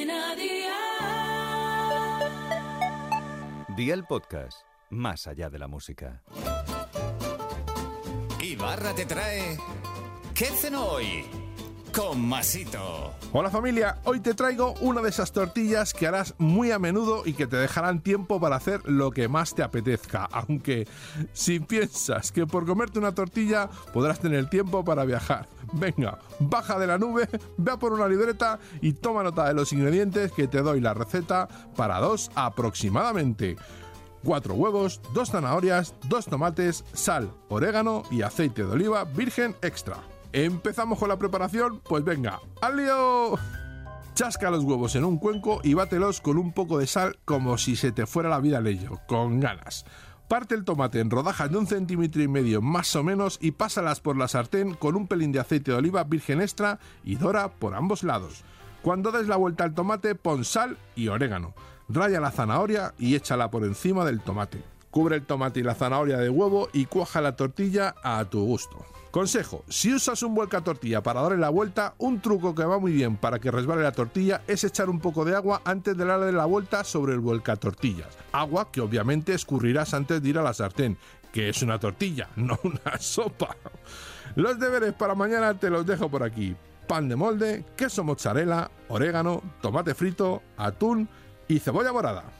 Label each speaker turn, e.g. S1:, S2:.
S1: Cadena Dial.
S2: Día el podcast, más allá de la música.
S3: Ibarra te trae. ¿Qué cenó hoy? Con Masito.
S4: Hola familia, hoy te traigo una de esas tortillas que harás muy a menudo y que te dejarán tiempo para hacer lo que más te apetezca, aunque si piensas que por comerte una tortilla podrás tener tiempo para viajar. Venga, baja de la nube, ve a por una libreta y toma nota de los ingredientes que te doy la receta para dos aproximadamente. 4 huevos, 2 zanahorias, 2 tomates, sal, orégano y aceite de oliva virgen extra. ¿Empezamos con la preparación? Pues venga, ¡al lío! Chasca los huevos en un cuenco y bátelos con un poco de sal como si se te fuera la vida al con ganas. Parte el tomate en rodajas de un centímetro y medio más o menos y pásalas por la sartén con un pelín de aceite de oliva virgen extra y dora por ambos lados. Cuando des la vuelta al tomate, pon sal y orégano. Raya la zanahoria y échala por encima del tomate. Cubre el tomate y la zanahoria de huevo y cuaja la tortilla a tu gusto. Consejo, si usas un vuelca tortilla para darle la vuelta, un truco que va muy bien para que resbale la tortilla es echar un poco de agua antes de darle la vuelta sobre el vuelca tortillas. Agua que obviamente escurrirás antes de ir a la sartén, que es una tortilla, no una sopa. Los deberes para mañana te los dejo por aquí. Pan de molde, queso mozzarella, orégano, tomate frito, atún y cebolla morada.